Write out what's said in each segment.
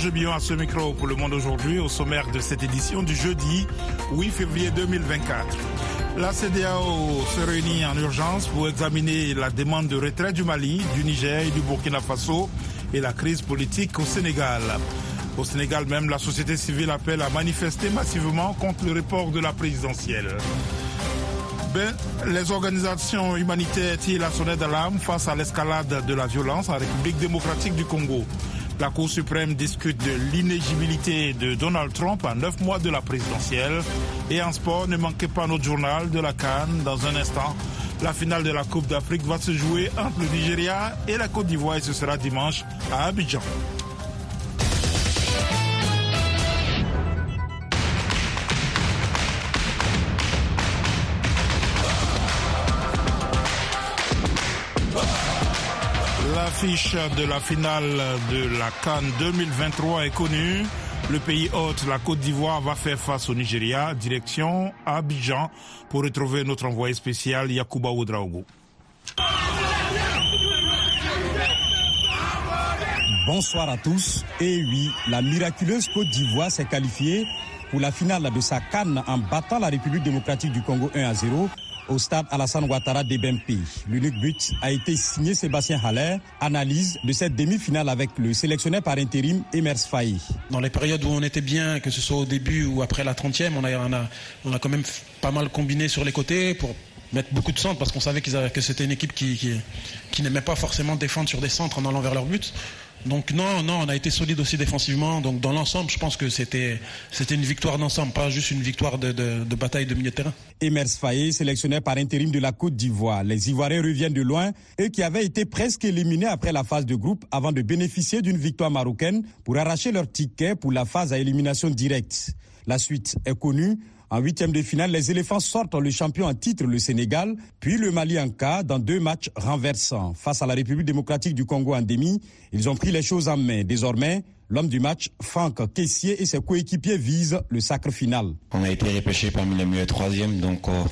Roger Billon à ce micro pour Le Monde aujourd'hui au sommaire de cette édition du jeudi 8 février 2024. La CDAO se réunit en urgence pour examiner la demande de retrait du Mali, du Niger et du Burkina Faso et la crise politique au Sénégal. Au Sénégal même, la société civile appelle à manifester massivement contre le report de la présidentielle. Ben, les organisations humanitaires tirent la sonnette d'alarme face à l'escalade de la violence en République démocratique du Congo. La Cour suprême discute de l'inégibilité de Donald Trump à neuf mois de la présidentielle. Et en sport, ne manquez pas notre journal de la Cannes. Dans un instant, la finale de la Coupe d'Afrique va se jouer entre le Nigeria et la Côte d'Ivoire et ce sera dimanche à Abidjan. L'affiche de la finale de la Cannes 2023 est connue. Le pays hôte, la Côte d'Ivoire, va faire face au Nigeria, direction Abidjan, pour retrouver notre envoyé spécial Yakuba Oudraogo. Bonsoir à tous. Et oui, la miraculeuse Côte d'Ivoire s'est qualifiée pour la finale de sa canne en battant la République démocratique du Congo 1 à 0 au stade Alassane Ouattara d'Ebempi. L'unique but a été signé Sébastien Haller. Analyse de cette demi-finale avec le sélectionneur par intérim Emers Faye. Dans les périodes où on était bien, que ce soit au début ou après la 30e, on a, quand même pas mal combiné sur les côtés pour mettre beaucoup de centres parce qu'on savait que c'était une équipe qui, qui, qui n'aimait pas forcément défendre sur des centres en allant vers leur but. Donc non, non, on a été solide aussi défensivement. Donc dans l'ensemble, je pense que c'était c'était une victoire d'ensemble, pas juste une victoire de, bataille de milieu de terrain. Emers Faye, sélectionné par intérim de la Côte d'Ivoire. Les Ivoiriens reviennent de loin, eux qui avaient été presque éliminés après la phase de groupe avant de bénéficier d'une victoire marocaine pour arracher leur ticket pour la phase à élimination directe. La suite est connue. En huitième de finale, les éléphants sortent le champion en titre, le Sénégal, puis le Mali en cas dans deux matchs renversants. Face à la République démocratique du Congo en demi, ils ont pris les choses en main. Désormais, l'homme du match, Franck Caissier et ses coéquipiers visent le sacre final. On a été repêché parmi les meilleurs troisièmes, donc euh,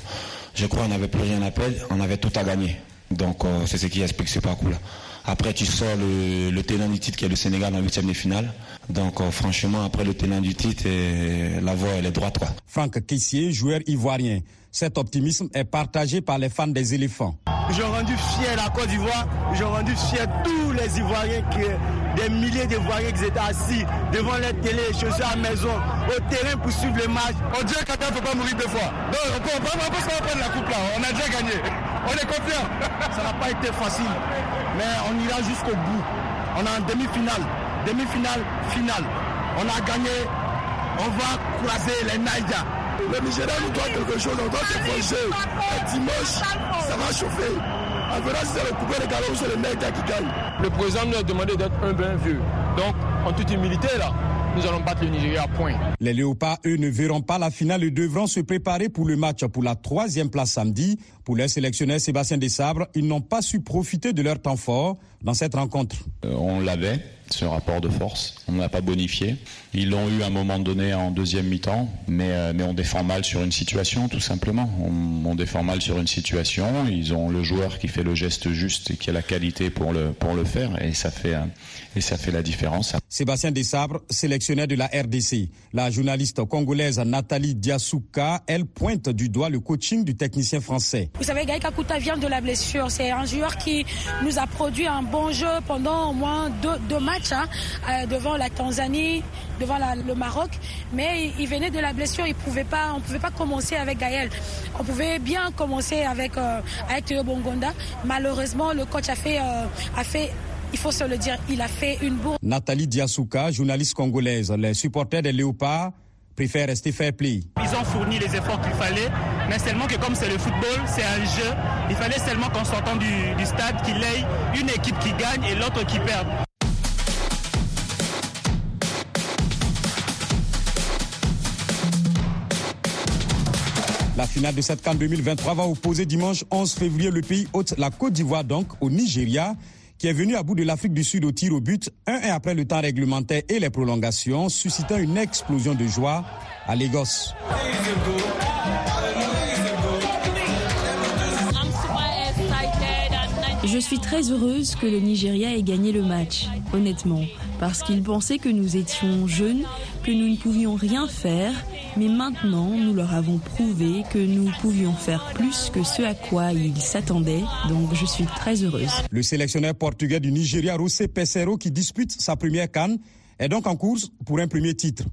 je crois qu'on n'avait plus rien à perdre, on avait tout à gagner. Donc euh, c'est ce qui explique ce parcours-là. Après, tu sors le, le tenant du titre qui est le Sénégal en huitième de finale. Donc, euh, franchement, après le tenant du titre, et la voie, elle est droite. Quoi. Franck Caissier, joueur ivoirien. Cet optimisme est partagé par les fans des éléphants. J'ai rendu fier la Côte d'Ivoire, j'ai rendu fier tous les Ivoiriens, qui, des milliers d'Ivoiriens qui étaient assis devant les télé, chaussés à la maison, au terrain pour suivre les matchs. On dit qu'Atta ne faut pas mourir deux fois. Donc, on peut, on peut, on peut la coupe là, on a déjà gagné. On est confiant. Ça n'a pas été facile, mais on ira jusqu'au bout. On est en demi-finale, demi-finale, finale. On a gagné, on va croiser les Naïgas. Le Nigeria nous doit quelque chose, on doit se forger. Et dimanche, ça va chauffer. On verra si c'est le coupé de galop ou c'est le Naïga qui gagne. Le président nous a demandé d'être un bien vieux. Donc, en toute humilité, là, nous allons battre le Nigeria à point. Les Léopards, eux, ne verront pas la finale et devront se préparer pour le match pour la troisième place samedi. Pour leur sélectionneur Sébastien Desabre, ils n'ont pas su profiter de leur temps fort dans cette rencontre. Euh, on l'avait, ce rapport de force. On ne l'a pas bonifié. Ils l'ont eu à un moment donné en deuxième mi-temps, mais, euh, mais on défend mal sur une situation, tout simplement. On, on, défend mal sur une situation. Ils ont le joueur qui fait le geste juste et qui a la qualité pour le, pour le faire, et ça fait, euh, et ça fait la différence. Sébastien Desabre, sélectionneur de la RDC. La journaliste congolaise Nathalie Diasuka, elle pointe du doigt le coaching du technicien français. Vous savez, Gaïka Kouta vient de la blessure. C'est un joueur qui nous a produit un bon jeu pendant au moins deux, deux matchs hein, euh, devant la Tanzanie, devant la, le Maroc. Mais il, il, venait de la blessure. Il pouvait pas, on ne pouvait pas commencer avec Gaël. On pouvait bien commencer avec, euh, avec Théo Bongonda. Malheureusement, le coach a fait, euh, a fait il faut se le dire, il a fait une bourre. Nathalie Diasuka, journaliste congolaise. Les supporters des Léopards préfèrent rester fair play. Ils ont fourni les efforts qu'il fallait, mais seulement que comme c'est le football, c'est un jeu, il fallait seulement qu'en sortant du, du stade, qu'il ait une équipe qui gagne et l'autre qui perd. La finale de cette CAN 2023 va opposer dimanche 11 février le pays hôte, la Côte d'Ivoire donc, au Nigeria, qui est venu à bout de l'Afrique du Sud au tir au but, un et après le temps réglementaire et les prolongations, suscitant une explosion de joie à Lagos. Je suis très heureuse que le Nigeria ait gagné le match, honnêtement. Parce qu'ils pensaient que nous étions jeunes, que nous ne pouvions rien faire, mais maintenant nous leur avons prouvé que nous pouvions faire plus que ce à quoi ils s'attendaient, donc je suis très heureuse. Le sélectionneur portugais du Nigeria, José Pesero, qui dispute sa première canne, est donc en course pour un premier titre.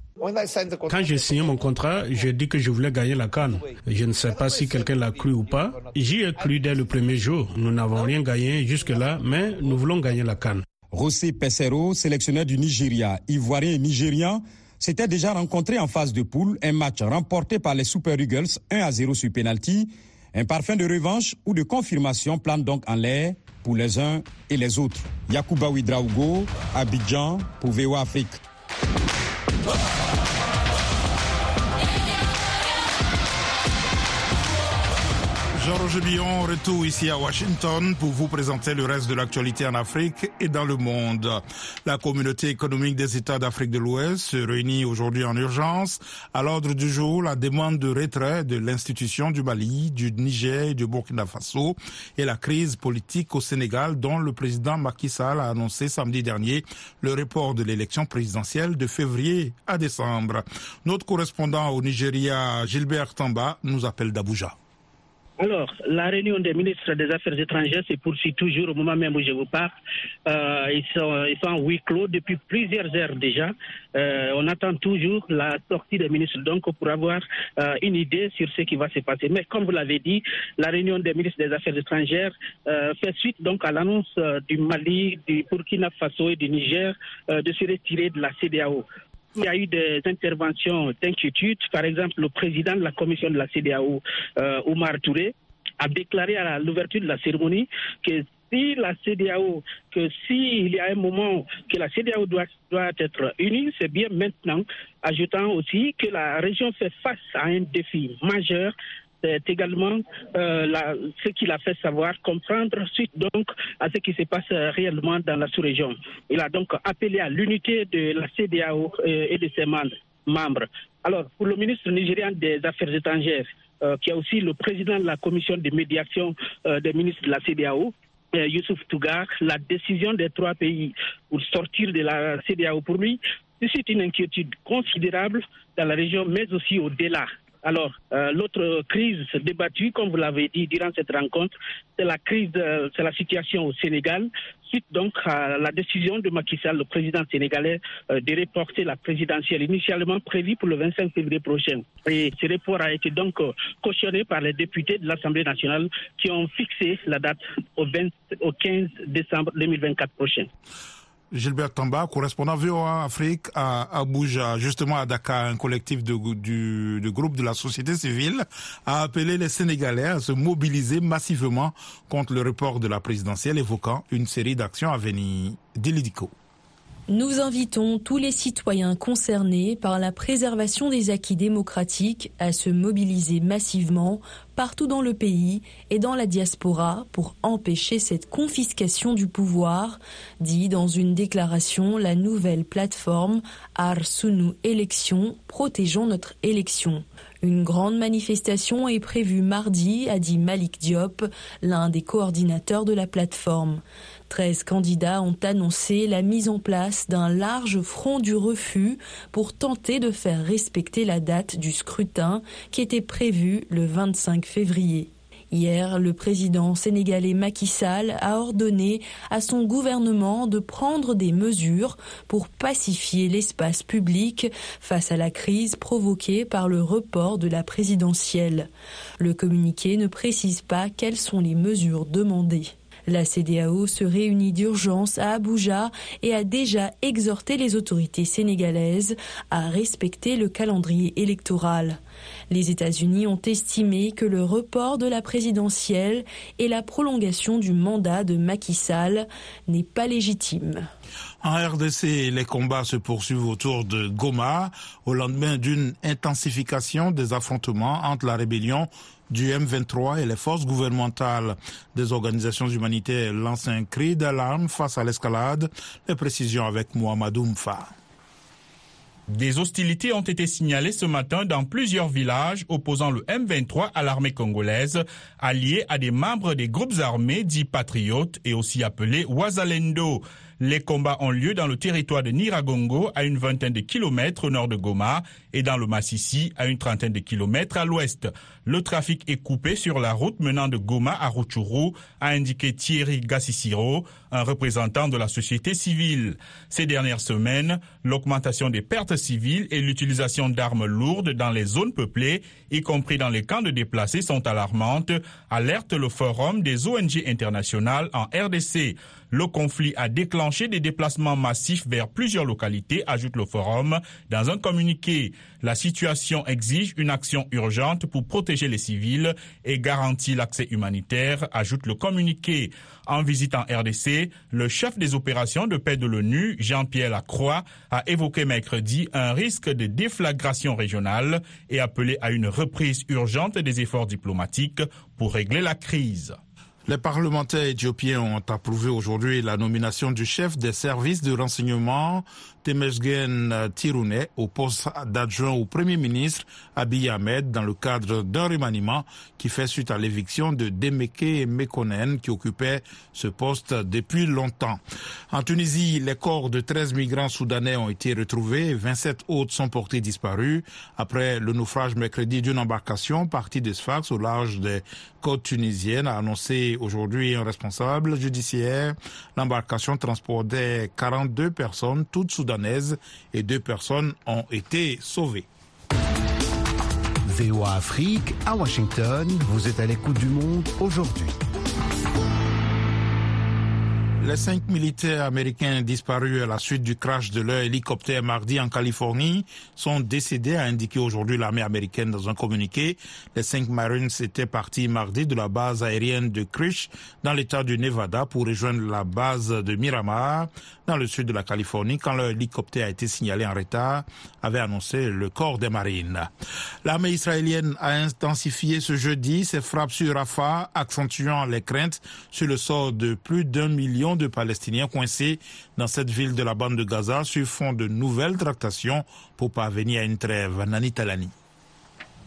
Quand j'ai signé mon contrat, j'ai dit que je voulais gagner la canne. Je ne sais pas si quelqu'un l'a cru ou pas. J'y ai cru dès le premier jour. Nous n'avons rien gagné jusque-là, mais nous voulons gagner la canne. José Pesero, sélectionneur du Nigeria, ivoirien et nigérian, s'était déjà rencontré en phase de poule, un match remporté par les Super Eagles 1 à 0 sur penalty. Un parfum de revanche ou de confirmation plane donc en l'air pour les uns et les autres. Yakuba Ouidraougo, Abidjan, pour VOA. Jean-Roger Billon, retour ici à Washington pour vous présenter le reste de l'actualité en Afrique et dans le monde. La communauté économique des États d'Afrique de l'Ouest se réunit aujourd'hui en urgence. À l'ordre du jour, la demande de retrait de l'institution du Mali, du Niger et du Burkina Faso et la crise politique au Sénégal dont le président Macky Sall a annoncé samedi dernier le report de l'élection présidentielle de février à décembre. Notre correspondant au Nigeria, Gilbert Tamba, nous appelle d'Abuja. Alors, la réunion des ministres des Affaires étrangères se poursuit toujours au moment même où je vous parle. Euh, ils, sont, ils sont en huis clos depuis plusieurs heures déjà. Euh, on attend toujours la sortie des ministres donc pour avoir euh, une idée sur ce qui va se passer. Mais comme vous l'avez dit, la réunion des ministres des Affaires étrangères euh, fait suite donc à l'annonce euh, du Mali, du Burkina Faso et du Niger de se retirer de la CDAO. Il y a eu des interventions d'inquiétude. Par exemple, le président de la commission de la CDAO, euh, Oumar Touré, a déclaré à l'ouverture de la cérémonie que si la CDAO, que s'il y a un moment que la CDAO doit, doit être unie, c'est bien maintenant, ajoutant aussi que la région fait face à un défi majeur c'est également euh, ce qu'il a fait savoir, comprendre suite donc à ce qui se passe réellement dans la sous-région. Il a donc appelé à l'unité de la CDAO euh, et de ses membres. Alors, pour le ministre nigérian des Affaires étrangères, euh, qui est aussi le président de la commission de médiation des ministres de la CDAO, Youssouf Tougar, la décision des trois pays pour sortir de la CDAO pour lui suscite une inquiétude considérable dans la région, mais aussi au-delà. Alors, euh, l'autre crise débattue, comme vous l'avez dit durant cette rencontre, c'est la crise, euh, c'est la situation au Sénégal, suite donc à la décision de Macky Sall, le président sénégalais, euh, de reporter la présidentielle initialement prévue pour le 25 février prochain. Et ce report a été donc cautionné par les députés de l'Assemblée nationale qui ont fixé la date au, 20, au 15 décembre 2024 prochain. Gilbert Tamba, correspondant VOA Afrique à Abuja, justement à Dakar, un collectif de, du, groupe de la société civile a appelé les Sénégalais à se mobiliser massivement contre le report de la présidentielle, évoquant une série d'actions à venir. Dilidico. Nous invitons tous les citoyens concernés par la préservation des acquis démocratiques à se mobiliser massivement partout dans le pays et dans la diaspora pour empêcher cette confiscation du pouvoir, dit dans une déclaration la nouvelle plateforme Arsunu Élections, protégeons notre élection. Une grande manifestation est prévue mardi, a dit Malik Diop, l'un des coordinateurs de la plateforme. 13 candidats ont annoncé la mise en place d'un large front du refus pour tenter de faire respecter la date du scrutin qui était prévue le 25 février. Hier, le président sénégalais Macky Sall a ordonné à son gouvernement de prendre des mesures pour pacifier l'espace public face à la crise provoquée par le report de la présidentielle. Le communiqué ne précise pas quelles sont les mesures demandées. La CDAO se réunit d'urgence à Abuja et a déjà exhorté les autorités sénégalaises à respecter le calendrier électoral. Les États-Unis ont estimé que le report de la présidentielle et la prolongation du mandat de Macky Sall n'est pas légitime. En RDC, les combats se poursuivent autour de Goma au lendemain d'une intensification des affrontements entre la rébellion du M23 et les forces gouvernementales des organisations humanitaires lancent un cri d'alarme face à l'escalade. Les précisions avec Mohamedou Mfa. Des hostilités ont été signalées ce matin dans plusieurs villages opposant le M23 à l'armée congolaise, alliés à des membres des groupes armés dits patriotes et aussi appelés Wazalendo. Les combats ont lieu dans le territoire de Niragongo, à une vingtaine de kilomètres au nord de Goma, et dans le Massissi, à une trentaine de kilomètres à l'ouest. Le trafic est coupé sur la route menant de Goma à Rutshuru, a indiqué Thierry Gassissiro, un représentant de la société civile. Ces dernières semaines, l'augmentation des pertes civiles et l'utilisation d'armes lourdes dans les zones peuplées, y compris dans les camps de déplacés, sont alarmantes, alerte le Forum des ONG internationales en RDC. Le conflit a déclenché des déplacements massifs vers plusieurs localités, ajoute le forum dans un communiqué. La situation exige une action urgente pour protéger les civils et garantir l'accès humanitaire, ajoute le communiqué. En visitant RDC, le chef des opérations de paix de l'ONU, Jean-Pierre Lacroix, a évoqué mercredi un risque de déflagration régionale et appelé à une reprise urgente des efforts diplomatiques pour régler la crise. Les parlementaires éthiopiens ont approuvé aujourd'hui la nomination du chef des services de renseignement Temesgen Tirune au poste d'adjoint au Premier ministre Abiy Ahmed dans le cadre d'un remaniement qui fait suite à l'éviction de Demeke Mekonnen qui occupait ce poste depuis longtemps. En Tunisie, les corps de 13 migrants soudanais ont été retrouvés, 27 autres sont portés disparus après le naufrage mercredi d'une embarcation partie de Sfax au large des côtes tunisiennes, a annoncé aujourd'hui un responsable judiciaire. L'embarcation transportait 42 personnes, toutes soudanaises et deux personnes ont été sauvées. VOA Afrique à Washington, vous êtes à l'écoute du monde aujourd'hui. Les cinq militaires américains disparus à la suite du crash de leur hélicoptère mardi en Californie sont décédés, a indiqué aujourd'hui l'armée américaine dans un communiqué. Les cinq Marines étaient partis mardi de la base aérienne de Krish dans l'état du Nevada pour rejoindre la base de Miramar dans le sud de la Californie quand leur hélicoptère a été signalé en retard, avait annoncé le corps des marines. L'armée israélienne a intensifié ce jeudi ses frappes sur Rafah, accentuant les craintes sur le sort de plus d'un million de Palestiniens coincés dans cette ville de la bande de Gaza sur fond de nouvelles tractations pour parvenir à une trêve. Nani Talani.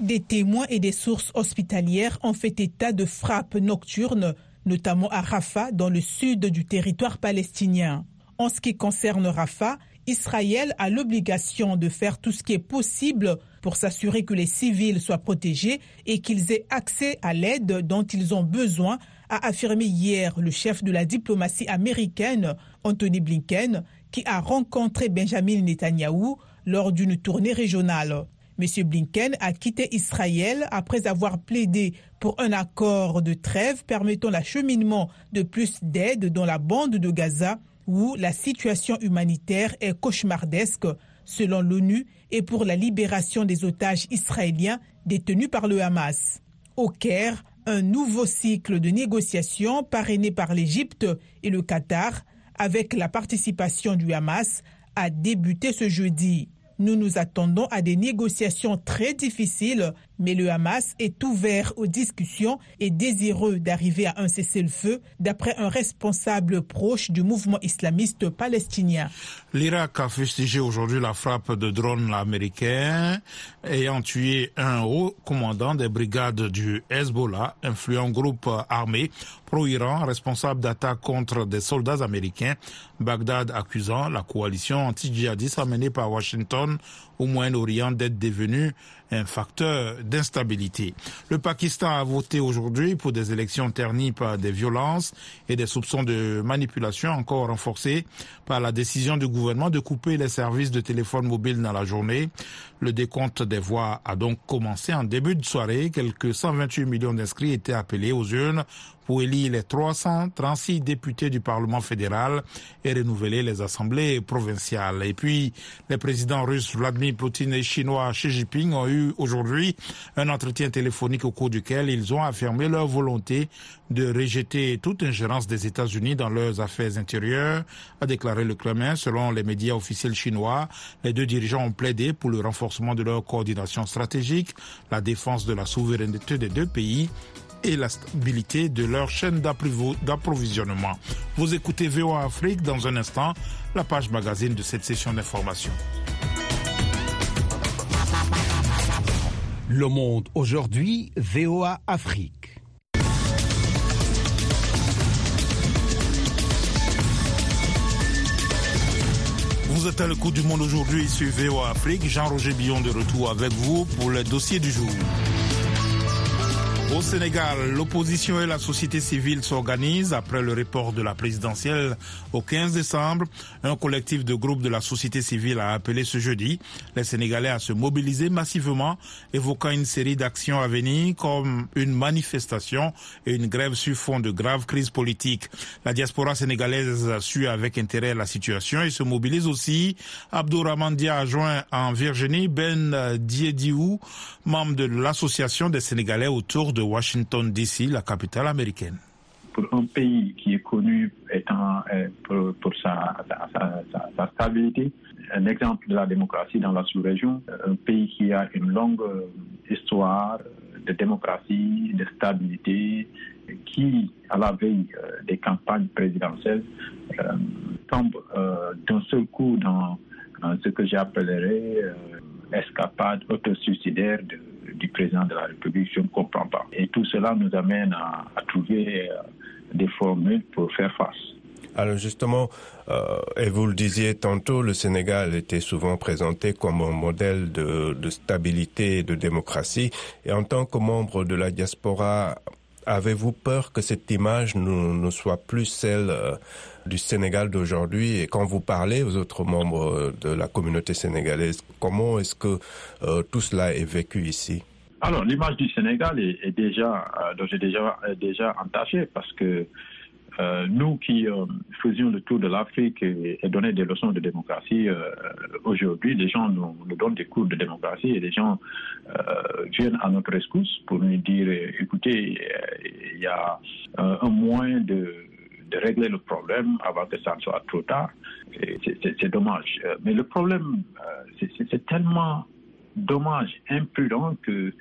Des témoins et des sources hospitalières ont fait état de frappes nocturnes, notamment à Rafah, dans le sud du territoire palestinien. En ce qui concerne Rafah, Israël a l'obligation de faire tout ce qui est possible pour s'assurer que les civils soient protégés et qu'ils aient accès à l'aide dont ils ont besoin, a affirmé hier le chef de la diplomatie américaine, Anthony Blinken, qui a rencontré Benjamin Netanyahou lors d'une tournée régionale. M. Blinken a quitté Israël après avoir plaidé pour un accord de trêve permettant l'acheminement de plus d'aide dans la bande de Gaza où la situation humanitaire est cauchemardesque, selon l'ONU, et pour la libération des otages israéliens détenus par le Hamas. Au Caire, un nouveau cycle de négociations parrainé par l'Égypte et le Qatar, avec la participation du Hamas, a débuté ce jeudi. Nous nous attendons à des négociations très difficiles, mais le Hamas est ouvert aux discussions et désireux d'arriver à un cessez-le-feu, d'après un responsable proche du mouvement islamiste palestinien. L'Irak a fustigé aujourd'hui la frappe de drones américains ayant tué un haut commandant des brigades du Hezbollah, influent groupe armé pro-Iran responsable d'attaques contre des soldats américains, Bagdad accusant la coalition anti-djihadiste amenée par Washington au Moyen-Orient d'être devenue un facteur d'instabilité. Le Pakistan a voté aujourd'hui pour des élections ternies par des violences et des soupçons de manipulation encore renforcés par la décision du gouvernement de couper les services de téléphone mobile dans la journée. Le décompte des voix a donc commencé en début de soirée. Quelques 128 millions d'inscrits étaient appelés aux urnes pour élire les 336 députés du Parlement fédéral et renouveler les assemblées provinciales. Et puis, les présidents russes Vladimir Poutine et chinois Xi Jinping ont eu aujourd'hui un entretien téléphonique au cours duquel ils ont affirmé leur volonté de rejeter toute ingérence des États-Unis dans leurs affaires intérieures, a déclaré le Kremlin. Selon les médias officiels chinois, les deux dirigeants ont plaidé pour le renforcement de leur coordination stratégique, la défense de la souveraineté des deux pays et la stabilité de leur chaîne d'approvisionnement. Vous écoutez VOA Afrique dans un instant, la page magazine de cette session d'information. Le monde aujourd'hui, VOA Afrique. Vous êtes à l'écoute du monde aujourd'hui, suivez au Afrique. Jean-Roger Billon de retour avec vous pour le dossier du jour. Au Sénégal, l'opposition et la société civile s'organisent après le report de la présidentielle au 15 décembre. Un collectif de groupes de la société civile a appelé ce jeudi les Sénégalais à se mobiliser massivement, évoquant une série d'actions à venir comme une manifestation et une grève sur fond de graves crises politiques. La diaspora sénégalaise suit avec intérêt la situation et se mobilise aussi. Abdourahman Dia a joint en Virginie Ben Diediou, membre de l'association des Sénégalais autour de Washington, D.C., la capitale américaine. Pour un pays qui est connu étant, pour, sa, stabilité, un exemple de la démocratie dans la sous-région, un pays qui a une longue histoire de démocratie, de stabilité, qui, à la veille des campagnes présidentielles, euh, tombe euh, d'un seul coup dans, ce que j'appellerais euh, escapade autosuicidaire de du président de la République, je ne comprends pas. Et tout cela nous amène à, trouver des formules pour faire face. Alors justement, euh, et vous le disiez tantôt, le Sénégal était souvent présenté comme un modèle de, stabilité et de démocratie. Et en tant que membre de la diaspora, avez-vous peur que cette image ne, soit plus celle euh, du Sénégal d'aujourd'hui? Et quand vous parlez aux autres membres de la communauté sénégalaise, comment est-ce que euh, tout cela est vécu ici? Alors, l'image du Sénégal est, est déjà, euh, déjà, déjà entachée parce que euh, nous qui euh, faisions le tour de l'Afrique et, et donnaient des leçons de démocratie, aujourd'hui, les gens nous, nous, donnent des cours de démocratie et les gens viennent à notre rescousse pour nous dire, écoutez, il y a un moyen de, de régler le problème avant que ça ne soit trop tard. C'est dommage. Mais le problème, c'est tellement dommage, imprudent que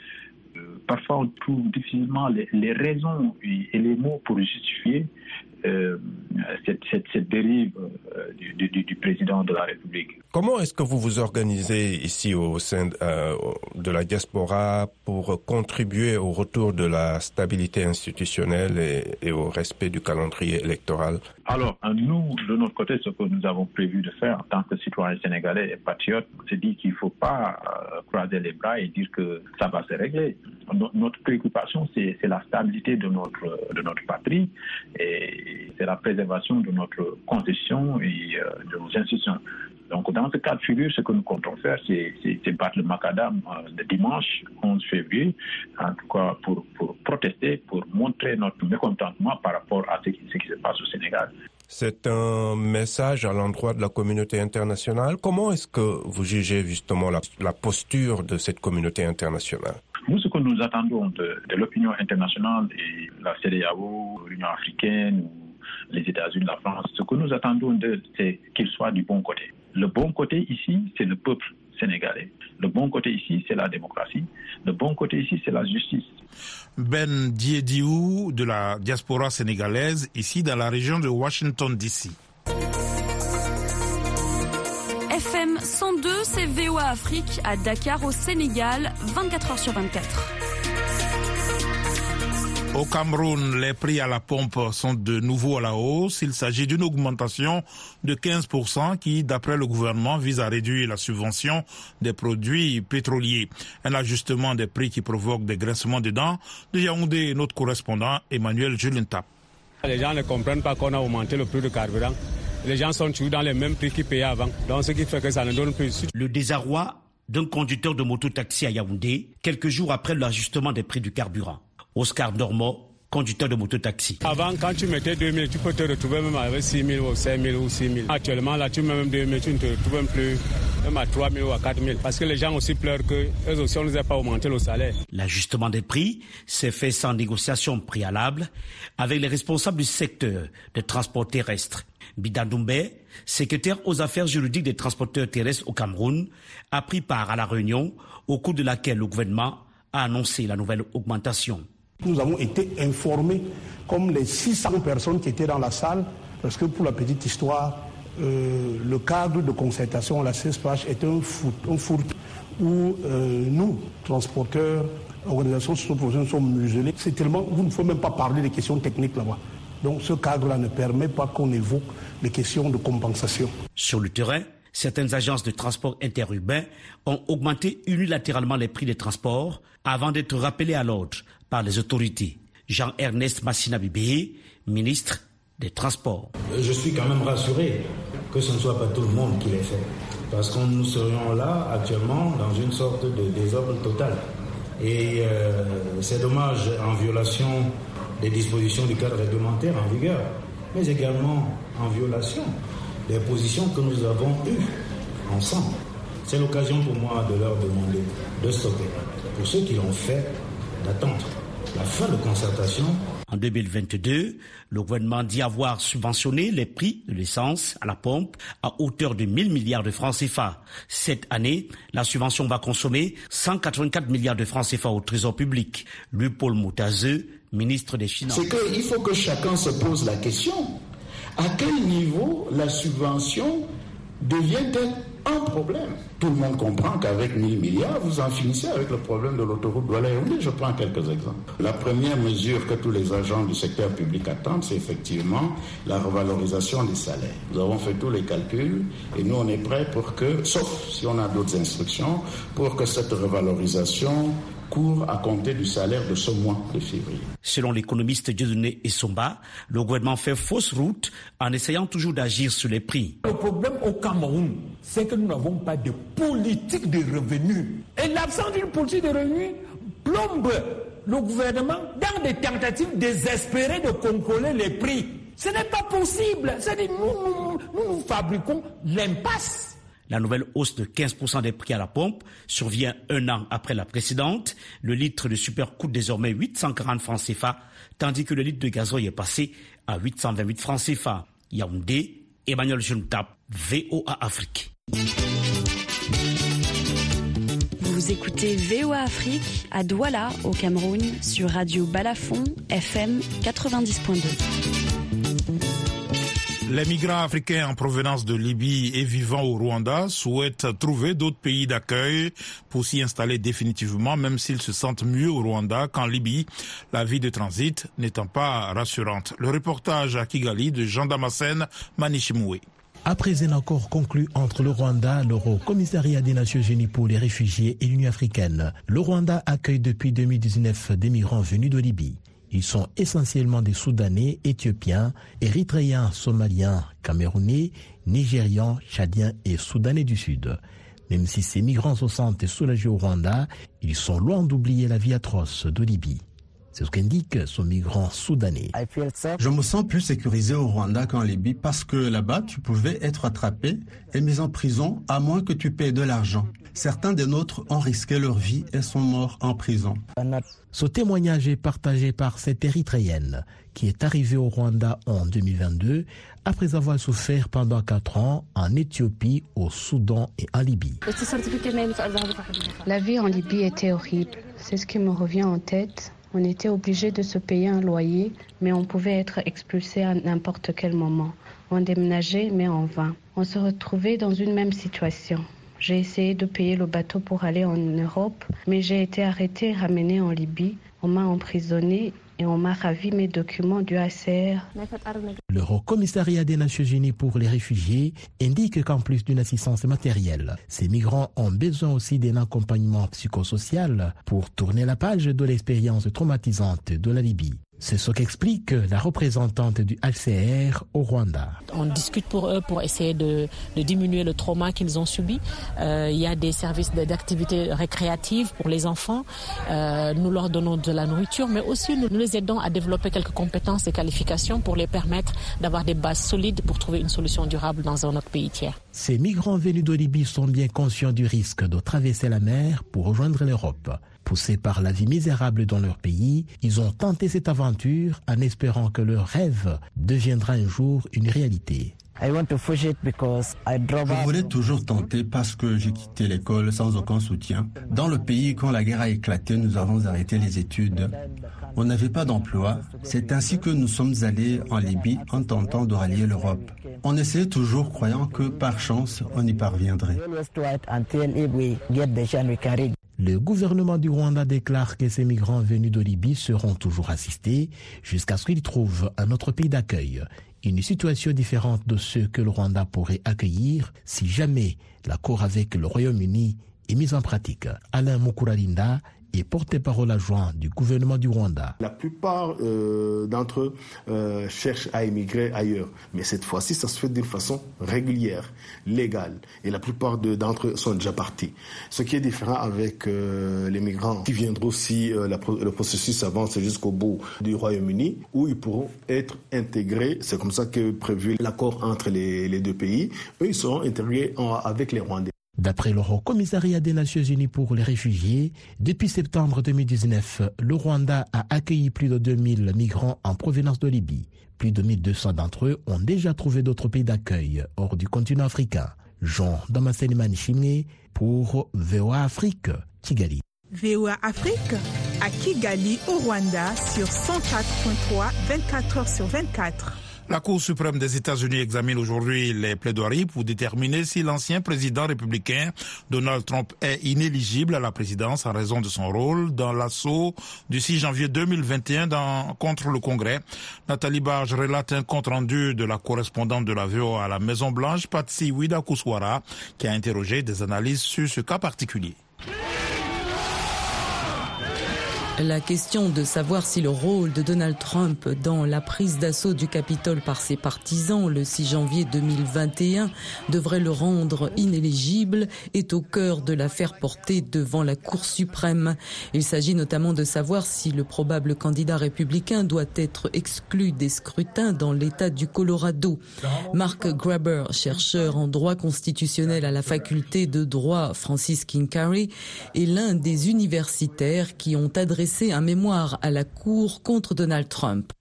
euh, parfois on trouve difficilement les, les, raisons et les mots pour justifier euh, cette, cette, cette, dérive euh, du, du, du, président de la République. Comment est-ce que vous vous organisez ici au sein euh, de la diaspora pour contribuer au retour de la stabilité institutionnelle et, et au respect du calendrier électoral? Alors, nous, de notre côté, ce que nous avons prévu de faire en tant que citoyens sénégalais et patriotes, c'est dit qu'il ne faut pas euh, croiser les bras et dire que ça va se régler. Notre préoccupation, c'est la stabilité de notre, de notre patrie et c'est la préservation de notre constitution et euh, de nos institutions. Donc, dans ce cas de figure, ce que nous comptons faire, c'est battre le macadam euh, le dimanche 11 février, en tout cas pour, protester, pour montrer notre mécontentement par rapport à ce qui, ce qui se passe au Sénégal. C'est un message à l'endroit de la communauté internationale. Comment est-ce que vous jugez justement la, la, posture de cette communauté internationale? Nous, ce que nous attendons de, l'opinion internationale et la CDAO, l'Union africaine, les États-Unis, la France, ce que nous attendons d'eux, c'est qu'ils soient du bon côté. Le bon côté ici, c'est le peuple sénégalais. Le bon côté ici, c'est la démocratie. Le bon côté ici, c'est la justice. Ben Diediou de la diaspora sénégalaise, ici dans la région de Washington, D.C. c'est VOA Afrique à Dakar au Sénégal, 24 heures sur 24. Au Cameroun, les prix à la pompe sont de nouveau à la hausse. Il s'agit d'une augmentation de 15% qui, d'après le gouvernement, vise à réduire la subvention des produits pétroliers. Un ajustement des prix qui provoque des graissements de dents. De Yaoundé, notre correspondant Emmanuel Julintap. Les gens ne comprennent pas qu'on a augmenté le prix du carburant. Les gens sont toujours dans les mêmes prix qu'ils payaient avant. Donc ce qui fait que ça ne donne plus. Le désarroi d'un conducteur de moto-taxi à Yaoundé, quelques jours après l'ajustement des prix du carburant. Oscar Normand, conducteur de moto-taxi. Avant, quand tu mettais 2000, tu peux te retrouver même avec 6000 ou 5000 ou 6000. Actuellement, là, tu mets même 2000, tu ne te retrouves même plus même à 3000 ou à 4000. Parce que les gens aussi pleurent que eux aussi, on ne nous a pas augmenté le salaire. L'ajustement des prix s'est fait sans négociation préalable avec les responsables du secteur de transport terrestre. Bidandoumbe, secrétaire aux affaires juridiques des transporteurs terrestres au Cameroun, a pris part à la réunion au cours de laquelle le gouvernement a annoncé la nouvelle augmentation. Nous avons été informés comme les 600 personnes qui étaient dans la salle, parce que pour la petite histoire, euh, le cadre de concertation à la CESPH est un foot, un foot où euh, nous, transporteurs, organisations socioprofessionnelles, sommes muselés. C'est tellement, vous ne faut même pas parler des questions techniques là-bas. Donc ce cadre-là ne permet pas qu'on évoque les questions de compensation. Sur le terrain, Certaines agences de transport interurbain ont augmenté unilatéralement les prix des transports avant d'être rappelés à l'ordre par les autorités. Jean-Ernest Massina Bibé, ministre des Transports. Je suis quand même rassuré que ce ne soit pas tout le monde qui l'ait fait. Parce que nous serions là actuellement dans une sorte de désordre total. Et euh, c'est dommage en violation des dispositions du cadre réglementaire en vigueur, mais également en violation des positions que nous avons eues ensemble. C'est l'occasion pour moi de leur demander de stopper. Pour ceux qui l'ont fait, d'attendre la fin de concertation en 2022, le gouvernement dit avoir subventionné les prix de l'essence à la pompe à hauteur de 1000 milliards de francs CFA. Cette année, la subvention va consommer 184 milliards de francs CFA au trésor public. Louis Paul Moutazeux, ministre des Finances. C'est qu'il faut que chacun se pose la question. À quel niveau la subvention devient-elle un problème. Tout le monde comprend qu'avec 1000 milliards, vous en finissez avec le problème de l'autoroute douala Je prends quelques exemples. La première mesure que tous les agents du secteur public attendent, c'est effectivement la revalorisation des salaires. Nous avons fait tous les calculs et nous, on est prêts pour que, sauf si on a d'autres instructions, pour que cette revalorisation court à compter du salaire de ce mois de février. Selon l'économiste Dieudonné Essomba, le gouvernement fait fausse route en essayant toujours d'agir sur les prix. Le problème au Cameroun, c'est que nous n'avons pas de politique de revenus. Et l'absence d'une politique de revenus plombe le gouvernement dans des tentatives désespérées de contrôler les prix. Ce n'est pas possible. C'est-à-dire, nous, nous, nous fabriquons l'impasse. La nouvelle hausse de 15% des prix à la pompe survient un an après la précédente. Le litre de super coûte désormais 840 francs CFA, tandis que le litre de gasoil est passé à 828 francs CFA. Yaoundé, Emmanuel Juntap, VOA Afrique. Vous écoutez VOA Afrique à Douala, au Cameroun, sur Radio Balafon, FM 90.2. Les migrants africains en provenance de Libye et vivant au Rwanda souhaitent trouver d'autres pays d'accueil pour s'y installer définitivement, même s'ils se sentent mieux au Rwanda qu'en Libye, la vie de transit n'étant pas rassurante. Le reportage à Kigali de Jean Damascène Manichimoué. Après un accord conclu entre le Rwanda, l'Euro Commissariat des Nations Unies pour les réfugiés et l'Union africaine, le Rwanda accueille depuis 2019 des migrants venus de Libye. Ils sont essentiellement des Soudanais, Éthiopiens, Érythréens, Somaliens, Camerounais, Nigérians, Tchadiens et Soudanais du Sud. Même si ces migrants se sentent soulagés au Rwanda, ils sont loin d'oublier la vie atroce de Libye. C'est ce qu'indique son migrant soudanais. Je me sens plus sécurisé au Rwanda qu'en Libye parce que là-bas, tu pouvais être attrapé et mis en prison à moins que tu payes de l'argent. Certains des nôtres ont risqué leur vie et sont morts en prison. Ce témoignage est partagé par cette Érythréenne qui est arrivée au Rwanda en 2022 après avoir souffert pendant quatre ans en Éthiopie, au Soudan et en Libye. La vie en Libye était horrible. C'est ce qui me revient en tête. On était obligé de se payer un loyer, mais on pouvait être expulsé à n'importe quel moment. On déménageait, mais en vain. On se retrouvait dans une même situation. J'ai essayé de payer le bateau pour aller en Europe, mais j'ai été arrêté et ramené en Libye. On m'a emprisonné et on m'a ravi mes documents du ACR. Le Haut Commissariat des Nations Unies pour les réfugiés indique qu'en plus d'une assistance matérielle, ces migrants ont besoin aussi d'un accompagnement psychosocial pour tourner la page de l'expérience traumatisante de la Libye. C'est ce qu'explique la représentante du HCR au Rwanda. On discute pour eux pour essayer de, de diminuer le trauma qu'ils ont subi. Euh, il y a des services d'activités récréatives pour les enfants. Euh, nous leur donnons de la nourriture, mais aussi nous, nous les aidons à développer quelques compétences et qualifications pour les permettre d'avoir des bases solides pour trouver une solution durable dans un autre pays tiers. Ces migrants venus de Libye sont bien conscients du risque de traverser la mer pour rejoindre l'Europe. Poussés par la vie misérable dans leur pays, ils ont tenté cette aventure en espérant que leur rêve deviendra un jour une réalité. Je voulais toujours tenter parce que j'ai quitté l'école sans aucun soutien. Dans le pays, quand la guerre a éclaté, nous avons arrêté les études. On n'avait pas d'emploi. C'est ainsi que nous sommes allés en Libye en tentant de rallier l'Europe. On essayait toujours croyant que par chance, on y parviendrait. Le gouvernement du Rwanda déclare que ces migrants venus de Libye seront toujours assistés jusqu'à ce qu'ils trouvent un autre pays d'accueil. Une situation différente de ce que le Rwanda pourrait accueillir si jamais l'accord avec le Royaume-Uni est mis en pratique. Alain Mukuralinda et porte-parole adjoint du gouvernement du Rwanda. La plupart euh, d'entre eux euh, cherchent à émigrer ailleurs, mais cette fois-ci, ça se fait d'une façon régulière, légale, et la plupart d'entre eux sont déjà partis. Ce qui est différent avec euh, les migrants qui viendront si le processus avance jusqu'au bout du Royaume-Uni, où ils pourront être intégrés. C'est comme ça que prévu l'accord entre les, deux pays. Eux, ils seront intégrés avec les Rwandais. D'après le Haut Commissariat des Nations Unies pour les réfugiés, depuis septembre 2019, le Rwanda a accueilli plus de 2000 migrants en provenance de Libye. Plus de 1200 d'entre eux ont déjà trouvé d'autres pays d'accueil hors du continent africain. Jean Damascene Manichimé pour VOA Afrique, Kigali. VOA Afrique à Kigali au Rwanda sur 104.3 24 heures sur 24. La Cour suprême des États-Unis examine aujourd'hui les plaidoiries pour déterminer si l'ancien président républicain Donald Trump est inéligible à la présidence en raison de son rôle dans l'assaut du 6 janvier 2021 dans, contre le Congrès. Nathalie Barge relate un compte-rendu de la correspondante de la VOA à la Maison-Blanche, Patsy Widakuswara, qui a interrogé des analyses sur ce cas particulier. La question de savoir si le rôle de Donald Trump dans la prise d'assaut du Capitole par ses partisans le 6 janvier 2021 devrait le rendre inéligible est au cœur de l'affaire portée devant la Cour suprême. Il s'agit notamment de savoir si le probable candidat républicain doit être exclu des scrutins dans l'État du Colorado. Mark Graber, chercheur en droit constitutionnel à la faculté de droit Francis King est l'un des universitaires qui ont adressé un mémoire à la Cour contre Donald Trump.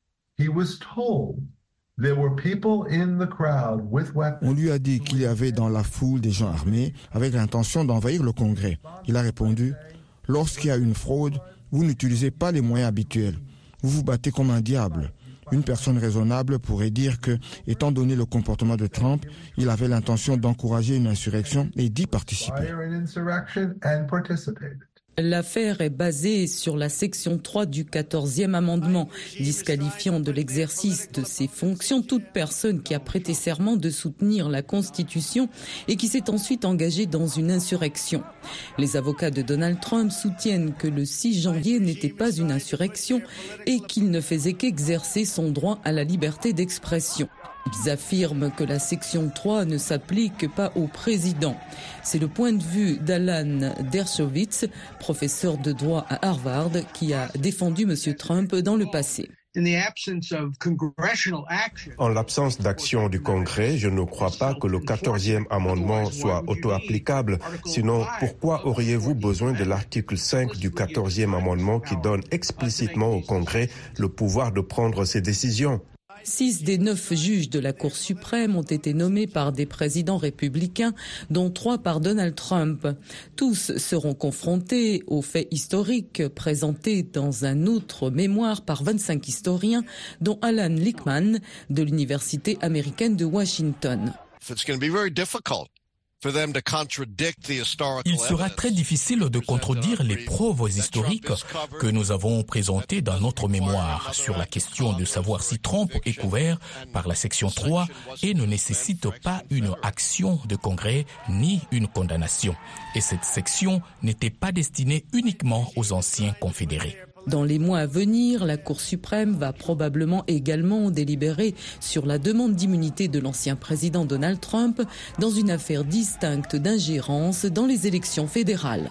On lui a dit qu'il y avait dans la foule des gens armés avec l'intention d'envahir le Congrès. Il a répondu, lorsqu'il y a une fraude, vous n'utilisez pas les moyens habituels. Vous vous battez comme un diable. Une personne raisonnable pourrait dire que, étant donné le comportement de Trump, il avait l'intention d'encourager une insurrection et d'y participer. L'affaire est basée sur la section 3 du 14e amendement, disqualifiant de l'exercice de ses fonctions toute personne qui a prêté serment de soutenir la Constitution et qui s'est ensuite engagée dans une insurrection. Les avocats de Donald Trump soutiennent que le 6 janvier n'était pas une insurrection et qu'il ne faisait qu'exercer son droit à la liberté d'expression. Ils affirment que la section 3 ne s'applique pas au président. C'est le point de vue d'Alan Dershowitz, professeur de droit à Harvard, qui a défendu M. Trump dans le passé. En l'absence d'action du Congrès, je ne crois pas que le 14e amendement soit auto-applicable. Sinon, pourquoi auriez-vous besoin de l'article 5 du 14e amendement qui donne explicitement au Congrès le pouvoir de prendre ses décisions? Six des neuf juges de la Cour suprême ont été nommés par des présidents républicains, dont trois par Donald Trump. Tous seront confrontés aux faits historiques présentés dans un autre mémoire par 25 historiens, dont Alan Lickman de l'Université américaine de Washington. Il sera très difficile de contredire les preuves historiques que nous avons présentées dans notre mémoire sur la question de savoir si Trump est couvert par la section 3 et ne nécessite pas une action de Congrès ni une condamnation. Et cette section n'était pas destinée uniquement aux anciens confédérés. Dans les mois à venir, la Cour suprême va probablement également délibérer sur la demande d'immunité de l'ancien président Donald Trump dans une affaire distincte d'ingérence dans les élections fédérales.